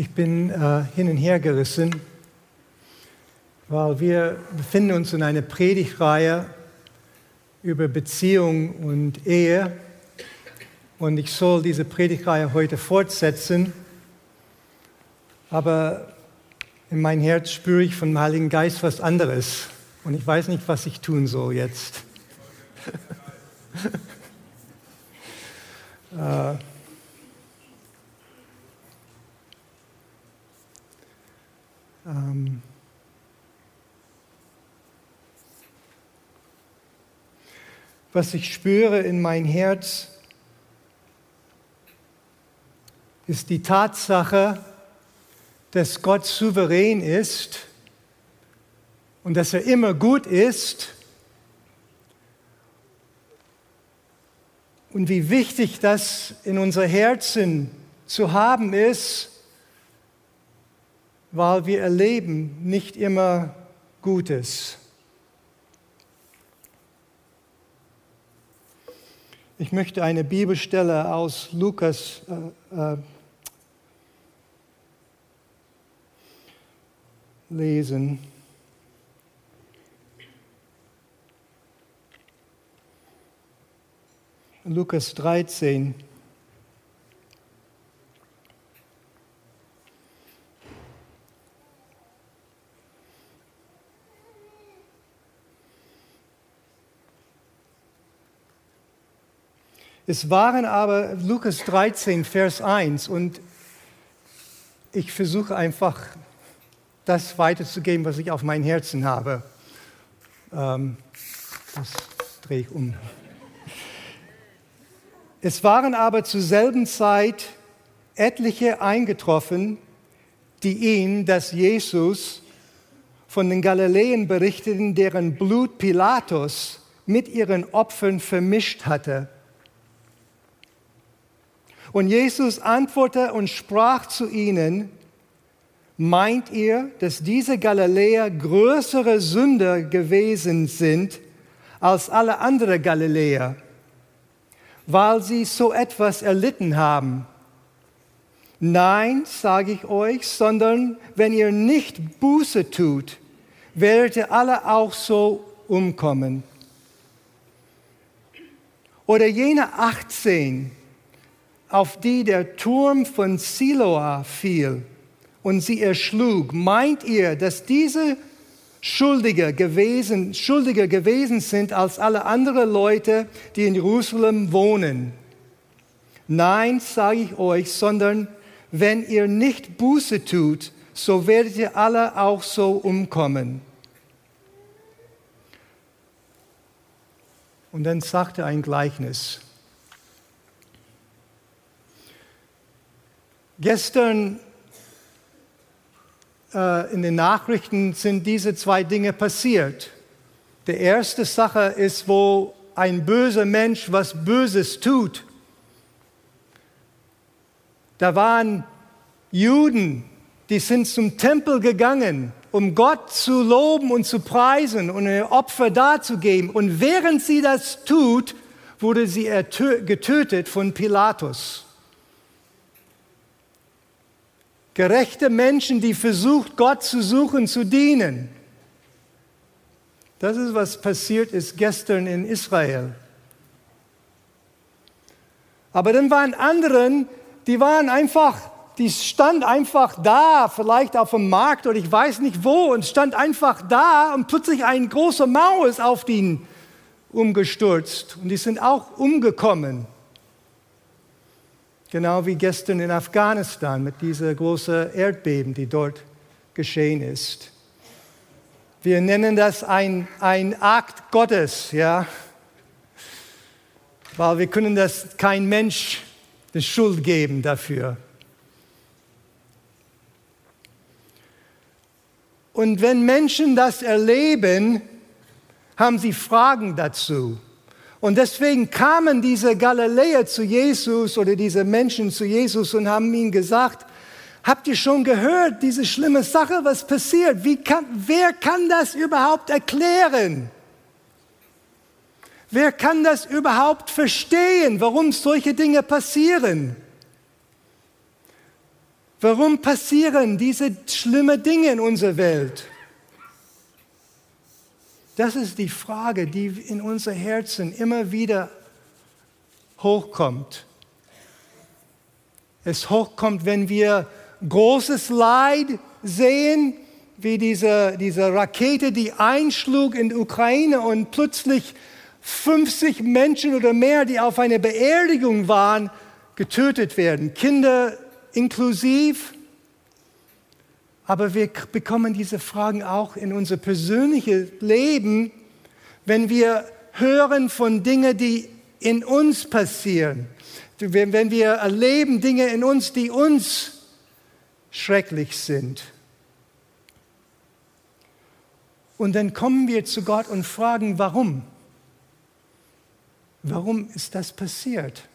Ich bin äh, hin und her gerissen, weil wir befinden uns in einer Predigtreihe über Beziehung und Ehe. Und ich soll diese Predigtreihe heute fortsetzen. Aber in mein Herz spüre ich vom Heiligen Geist was anderes. Und ich weiß nicht, was ich tun soll jetzt. äh, Ähm was ich spüre in mein Herz, ist die Tatsache, dass Gott souverän ist und dass er immer gut ist. Und wie wichtig das in unser Herzen zu haben ist, weil wir erleben nicht immer Gutes. Ich möchte eine Bibelstelle aus Lukas äh, äh, lesen. Lukas 13. Es waren aber Lukas 13, Vers 1 und ich versuche einfach das weiterzugeben, was ich auf mein Herzen habe. Ähm, das drehe ich um. Es waren aber zur selben Zeit etliche eingetroffen, die ihn, dass Jesus von den Galiläen berichteten, deren Blut Pilatus mit ihren Opfern vermischt hatte. Und Jesus antwortete und sprach zu ihnen, meint ihr, dass diese Galiläer größere Sünder gewesen sind als alle anderen Galiläer, weil sie so etwas erlitten haben? Nein, sage ich euch, sondern wenn ihr nicht Buße tut, werdet ihr alle auch so umkommen. Oder jene 18, auf die der Turm von Siloa fiel und sie erschlug, meint ihr, dass diese Schuldige gewesen, schuldiger gewesen sind als alle anderen Leute, die in Jerusalem wohnen? Nein, sage ich euch, sondern wenn ihr nicht Buße tut, so werdet ihr alle auch so umkommen. Und dann sagte ein Gleichnis. Gestern äh, in den Nachrichten sind diese zwei Dinge passiert. Die erste Sache ist, wo ein böser Mensch was Böses tut. Da waren Juden, die sind zum Tempel gegangen, um Gott zu loben und zu preisen und ein Opfer darzugeben. Und während sie das tut, wurde sie getötet von Pilatus. Gerechte Menschen, die versucht, Gott zu suchen, zu dienen. Das ist, was passiert ist gestern in Israel. Aber dann waren anderen, die waren einfach, die stand einfach da, vielleicht auf dem Markt oder ich weiß nicht wo, und stand einfach da und plötzlich ein großer Mauer ist auf ihn umgestürzt und die sind auch umgekommen. Genau wie gestern in Afghanistan mit dieser großen Erdbeben, die dort geschehen ist. Wir nennen das ein, ein Akt Gottes, ja, weil wir können das kein Mensch die Schuld geben dafür. Und wenn Menschen das erleben, haben sie Fragen dazu. Und deswegen kamen diese Galiläer zu Jesus oder diese Menschen zu Jesus und haben ihm gesagt, habt ihr schon gehört, diese schlimme Sache, was passiert? Wie kann, wer kann das überhaupt erklären? Wer kann das überhaupt verstehen, warum solche Dinge passieren? Warum passieren diese schlimmen Dinge in unserer Welt? Das ist die Frage, die in unser Herzen immer wieder hochkommt. Es hochkommt, wenn wir großes Leid sehen, wie diese, diese Rakete, die einschlug in die Ukraine und plötzlich 50 Menschen oder mehr, die auf einer Beerdigung waren, getötet werden. Kinder inklusiv. Aber wir bekommen diese Fragen auch in unser persönliches Leben, wenn wir hören von Dingen, die in uns passieren. Wenn wir erleben Dinge in uns, die uns schrecklich sind. Und dann kommen wir zu Gott und fragen, warum? Warum ist das passiert?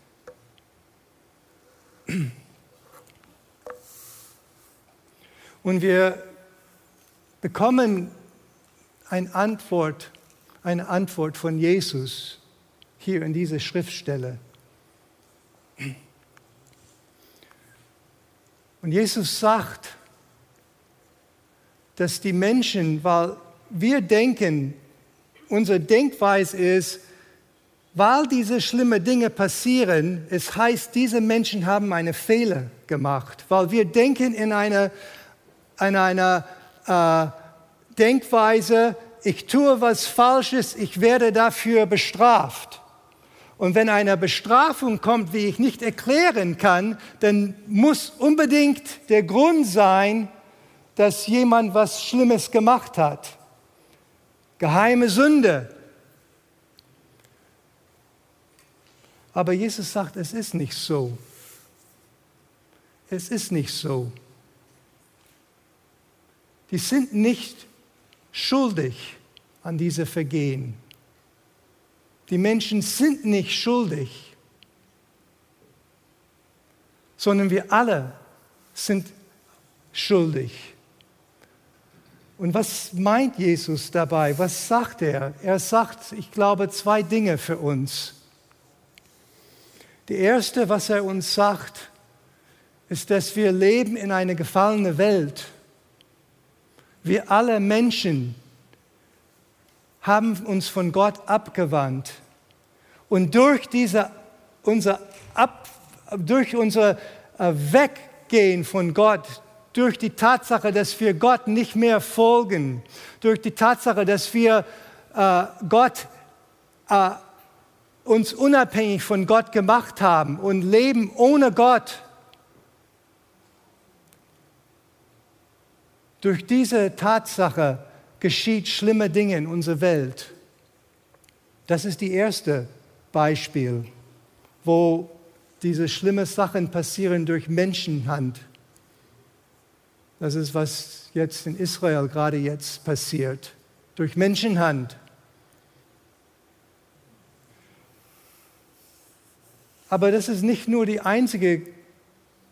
Und wir bekommen eine Antwort, eine Antwort von Jesus hier in dieser Schriftstelle. Und Jesus sagt, dass die Menschen, weil wir denken, unsere Denkweise ist, weil diese schlimmen Dinge passieren, es heißt, diese Menschen haben eine Fehler gemacht, weil wir denken in einer, in einer äh, Denkweise, ich tue was Falsches, ich werde dafür bestraft. Und wenn eine Bestrafung kommt, wie ich nicht erklären kann, dann muss unbedingt der Grund sein, dass jemand was Schlimmes gemacht hat. Geheime Sünde, Aber Jesus sagt, es ist nicht so. Es ist nicht so. Die sind nicht schuldig an diese Vergehen. Die Menschen sind nicht schuldig, sondern wir alle sind schuldig. Und was meint Jesus dabei? Was sagt er? Er sagt, ich glaube, zwei Dinge für uns. Die erste, was er uns sagt, ist, dass wir leben in einer gefallenen Welt. Wir alle Menschen haben uns von Gott abgewandt. Und durch, diese, unser, Ab, durch unser äh, Weggehen von Gott, durch die Tatsache, dass wir Gott nicht mehr folgen, durch die Tatsache, dass wir äh, Gott äh, uns unabhängig von Gott gemacht haben und leben ohne Gott, durch diese Tatsache geschieht schlimme Dinge in unserer Welt. Das ist die erste Beispiel, wo diese schlimmen Sachen passieren durch Menschenhand. Das ist, was jetzt in Israel gerade jetzt passiert, durch Menschenhand. Aber das ist nicht nur der einzige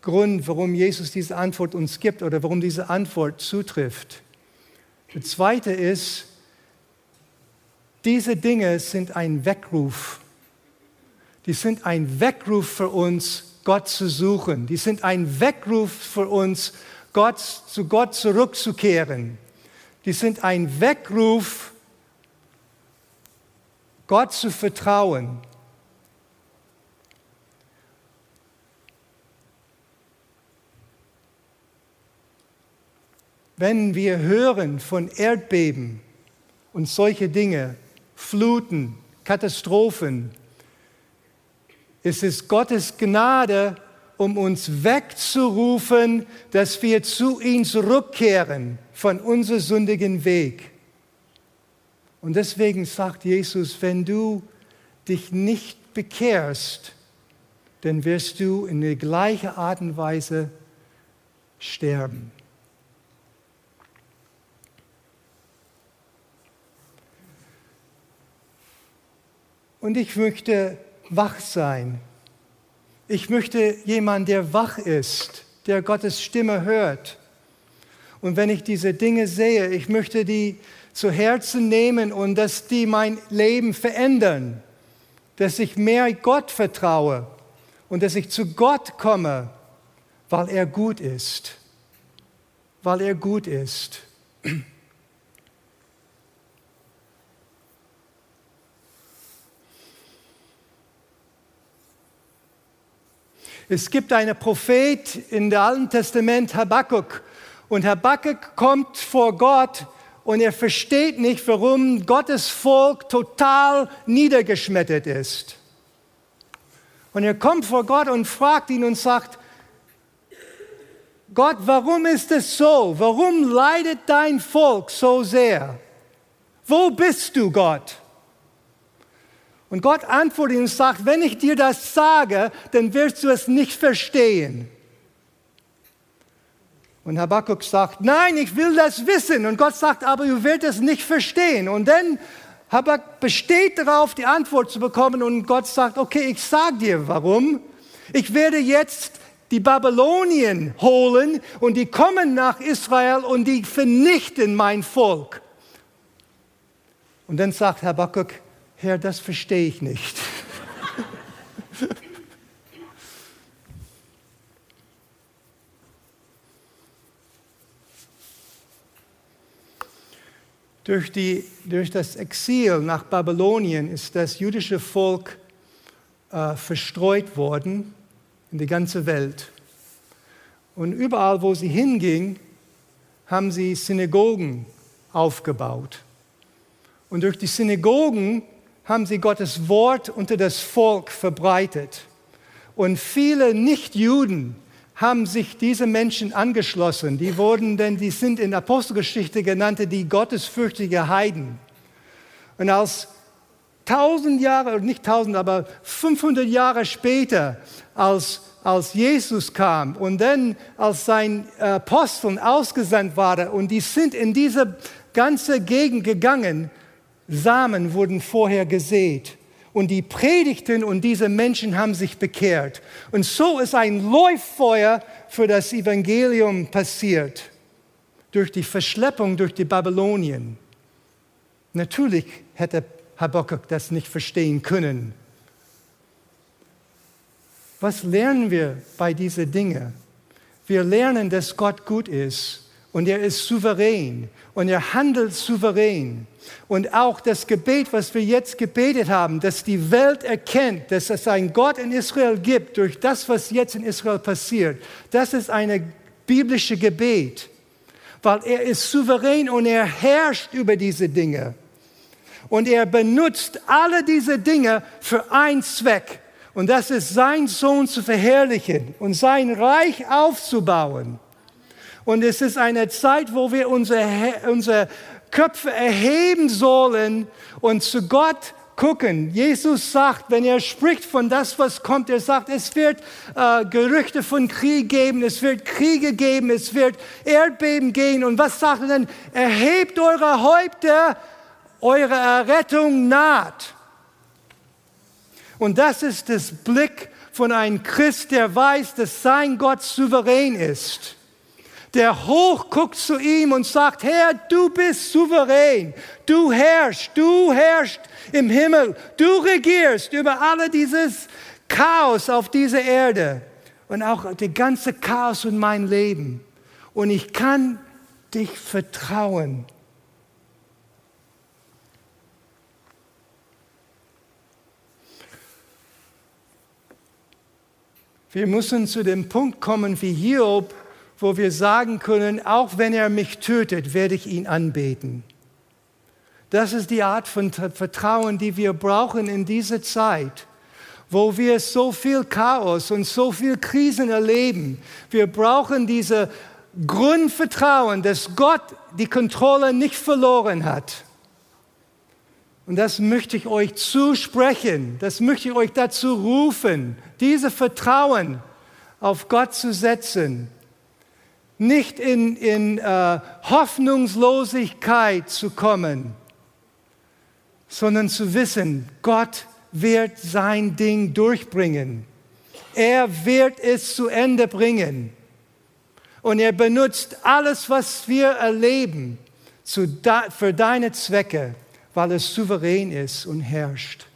Grund, warum Jesus diese Antwort uns gibt oder warum diese Antwort zutrifft. Der zweite ist, diese Dinge sind ein Weckruf. Die sind ein Weckruf für uns, Gott zu suchen. Die sind ein Weckruf für uns, Gott, zu Gott zurückzukehren. Die sind ein Weckruf, Gott zu vertrauen. Wenn wir hören von Erdbeben und solche Dinge, Fluten, Katastrophen, ist es Gottes Gnade, um uns wegzurufen, dass wir zu ihm zurückkehren von unserem sündigen Weg. Und deswegen sagt Jesus, wenn du dich nicht bekehrst, dann wirst du in der gleichen Art und Weise sterben. Und ich möchte wach sein. Ich möchte jemand, der wach ist, der Gottes Stimme hört. Und wenn ich diese Dinge sehe, ich möchte die zu Herzen nehmen und dass die mein Leben verändern, dass ich mehr Gott vertraue und dass ich zu Gott komme, weil er gut ist. Weil er gut ist. Es gibt einen Prophet in dem Alten Testament, Habakkuk. Und Habakkuk kommt vor Gott und er versteht nicht, warum Gottes Volk total niedergeschmettert ist. Und er kommt vor Gott und fragt ihn und sagt, Gott, warum ist es so? Warum leidet dein Volk so sehr? Wo bist du, Gott? Und Gott antwortet und sagt, wenn ich dir das sage, dann wirst du es nicht verstehen. Und Habakkuk sagt, nein, ich will das wissen. Und Gott sagt, aber du wirst es nicht verstehen. Und dann Habakkuk besteht darauf, die Antwort zu bekommen. Und Gott sagt, okay, ich sage dir warum. Ich werde jetzt die Babylonien holen und die kommen nach Israel und die vernichten mein Volk. Und dann sagt Habakkuk, Herr, das verstehe ich nicht. durch, die, durch das Exil nach Babylonien ist das jüdische Volk äh, verstreut worden in die ganze Welt. Und überall, wo sie hinging, haben sie Synagogen aufgebaut. Und durch die Synagogen haben sie Gottes Wort unter das Volk verbreitet. Und viele Nichtjuden haben sich diese Menschen angeschlossen. Die wurden denn, die sind in Apostelgeschichte genannt, die gottesfürchtige Heiden. Und als tausend Jahre, nicht tausend, aber 500 Jahre später, als, als Jesus kam und dann als sein Aposteln ausgesandt war und die sind in diese ganze Gegend gegangen, Samen wurden vorher gesät. Und die predigten und diese Menschen haben sich bekehrt. Und so ist ein Läuffeuer für das Evangelium passiert. Durch die Verschleppung durch die Babylonien. Natürlich hätte Habakkuk das nicht verstehen können. Was lernen wir bei diesen Dingen? Wir lernen, dass Gott gut ist und er ist souverän und er handelt souverän. Und auch das Gebet, was wir jetzt gebetet haben, dass die Welt erkennt, dass es einen Gott in Israel gibt, durch das, was jetzt in Israel passiert, das ist ein biblisches Gebet, weil er ist souverän und er herrscht über diese Dinge. Und er benutzt alle diese Dinge für einen Zweck. Und das ist sein Sohn zu verherrlichen und sein Reich aufzubauen. Und es ist eine Zeit, wo wir unsere, unsere Köpfe erheben sollen und zu Gott gucken. Jesus sagt, wenn er spricht von das, was kommt, er sagt, es wird äh, Gerüchte von Krieg geben, es wird Kriege geben, es wird Erdbeben gehen. Und was sagt er denn? Erhebt eure Häupter, eure Errettung naht. Und das ist das Blick von einem Christ, der weiß, dass sein Gott souverän ist der hoch guckt zu ihm und sagt, Herr, du bist souverän, du herrschst, du herrschst im Himmel, du regierst über alle dieses Chaos auf dieser Erde und auch die ganze Chaos in mein Leben. Und ich kann dich vertrauen. Wir müssen zu dem Punkt kommen wie Hiob, wo wir sagen können, auch wenn er mich tötet, werde ich ihn anbeten. Das ist die Art von Vertrauen, die wir brauchen in dieser Zeit, wo wir so viel Chaos und so viel Krisen erleben. Wir brauchen diese Grundvertrauen, dass Gott die Kontrolle nicht verloren hat. Und das möchte ich euch zusprechen, das möchte ich euch dazu rufen, diese Vertrauen auf Gott zu setzen nicht in, in äh, Hoffnungslosigkeit zu kommen, sondern zu wissen, Gott wird sein Ding durchbringen. Er wird es zu Ende bringen. Und er benutzt alles, was wir erleben, zu, für deine Zwecke, weil es souverän ist und herrscht.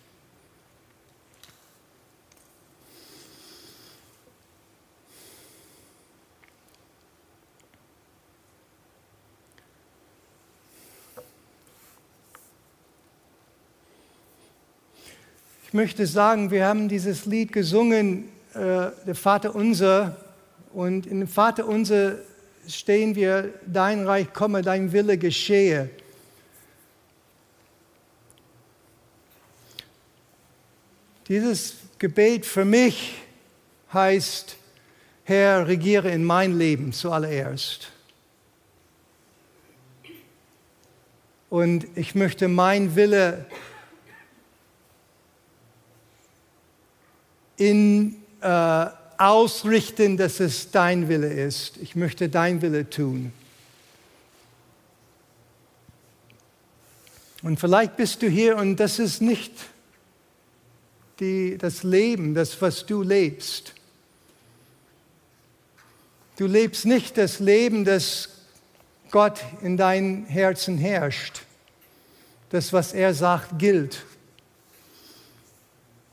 Möchte sagen, wir haben dieses Lied gesungen, äh, der Vater unser. Und in dem Vater unser stehen wir, dein Reich komme, dein Wille geschehe. Dieses Gebet für mich heißt, Herr, regiere in mein Leben zuallererst. Und ich möchte mein Wille in, äh, ausrichten, dass es dein Wille ist. Ich möchte dein Wille tun. Und vielleicht bist du hier und das ist nicht die, das Leben, das, was du lebst. Du lebst nicht das Leben, das Gott in dein Herzen herrscht. Das, was er sagt, gilt.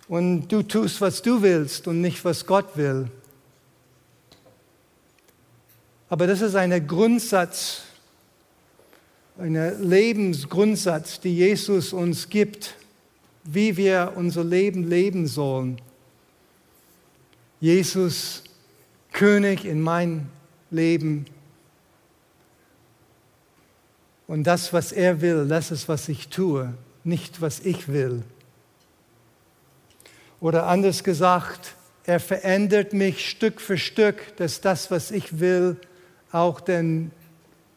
Und du tust, was du willst und nicht, was Gott will. Aber das ist ein Grundsatz, ein Lebensgrundsatz, die Jesus uns gibt, wie wir unser Leben leben sollen. Jesus, König in mein Leben. Und das, was er will, das ist, was ich tue, nicht was ich will. Oder anders gesagt, er verändert mich Stück für Stück, dass das, was ich will, auch denn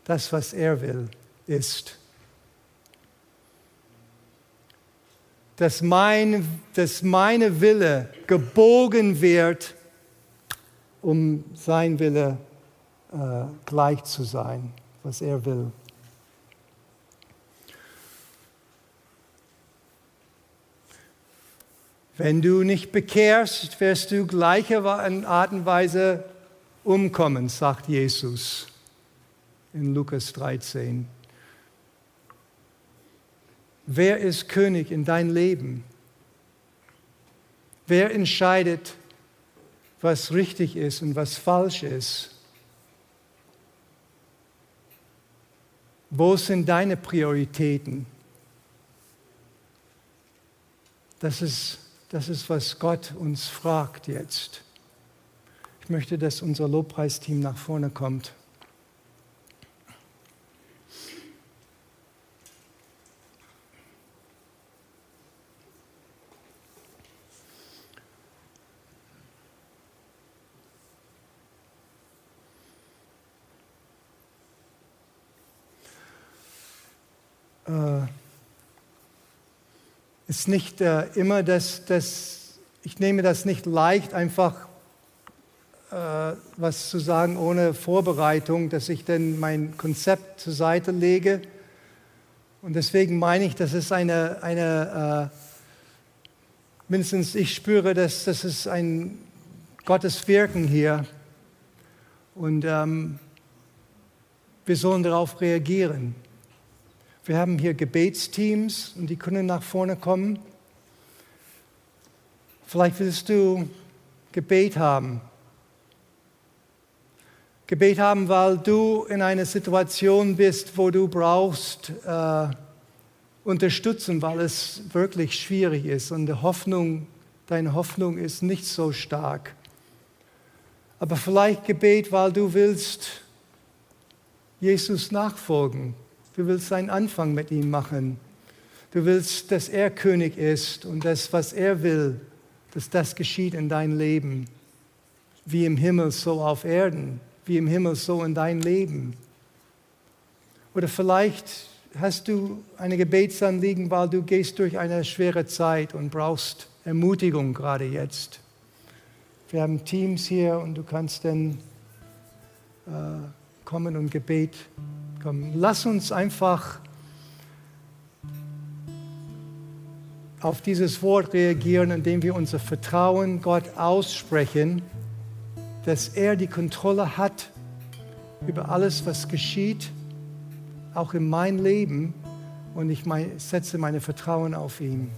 das, was er will, ist. Dass, mein, dass meine Wille gebogen wird, um sein Wille äh, gleich zu sein, was er will. Wenn du nicht bekehrst, wirst du gleicher Art und Weise umkommen, sagt Jesus in Lukas 13. Wer ist König in dein Leben? Wer entscheidet, was richtig ist und was falsch ist? Wo sind deine Prioritäten? Das ist das ist, was Gott uns fragt jetzt. Ich möchte, dass unser Lobpreisteam nach vorne kommt. Ist nicht äh, immer das, das, ich nehme das nicht leicht, einfach äh, was zu sagen ohne Vorbereitung, dass ich dann mein Konzept zur Seite lege. Und deswegen meine ich, das ist eine, eine äh, mindestens ich spüre, dass das ist ein Gottes Wirken hier. Und ähm, wir sollen darauf reagieren. Wir haben hier Gebetsteams und die können nach vorne kommen. Vielleicht willst du Gebet haben. Gebet haben, weil du in einer Situation bist, wo du brauchst äh, Unterstützung, weil es wirklich schwierig ist und die Hoffnung, deine Hoffnung ist nicht so stark. Aber vielleicht Gebet, weil du willst Jesus nachfolgen Du willst einen Anfang mit ihm machen. Du willst, dass er König ist und das, was er will, dass das geschieht in dein Leben. Wie im Himmel, so auf Erden. Wie im Himmel, so in dein Leben. Oder vielleicht hast du eine Gebetsanliegen, weil du gehst durch eine schwere Zeit und brauchst Ermutigung gerade jetzt. Wir haben Teams hier und du kannst dann äh, kommen und Gebet kommen. Lass uns einfach auf dieses Wort reagieren, indem wir unser Vertrauen Gott aussprechen, dass er die Kontrolle hat über alles, was geschieht, auch in mein Leben. Und ich setze meine Vertrauen auf ihn.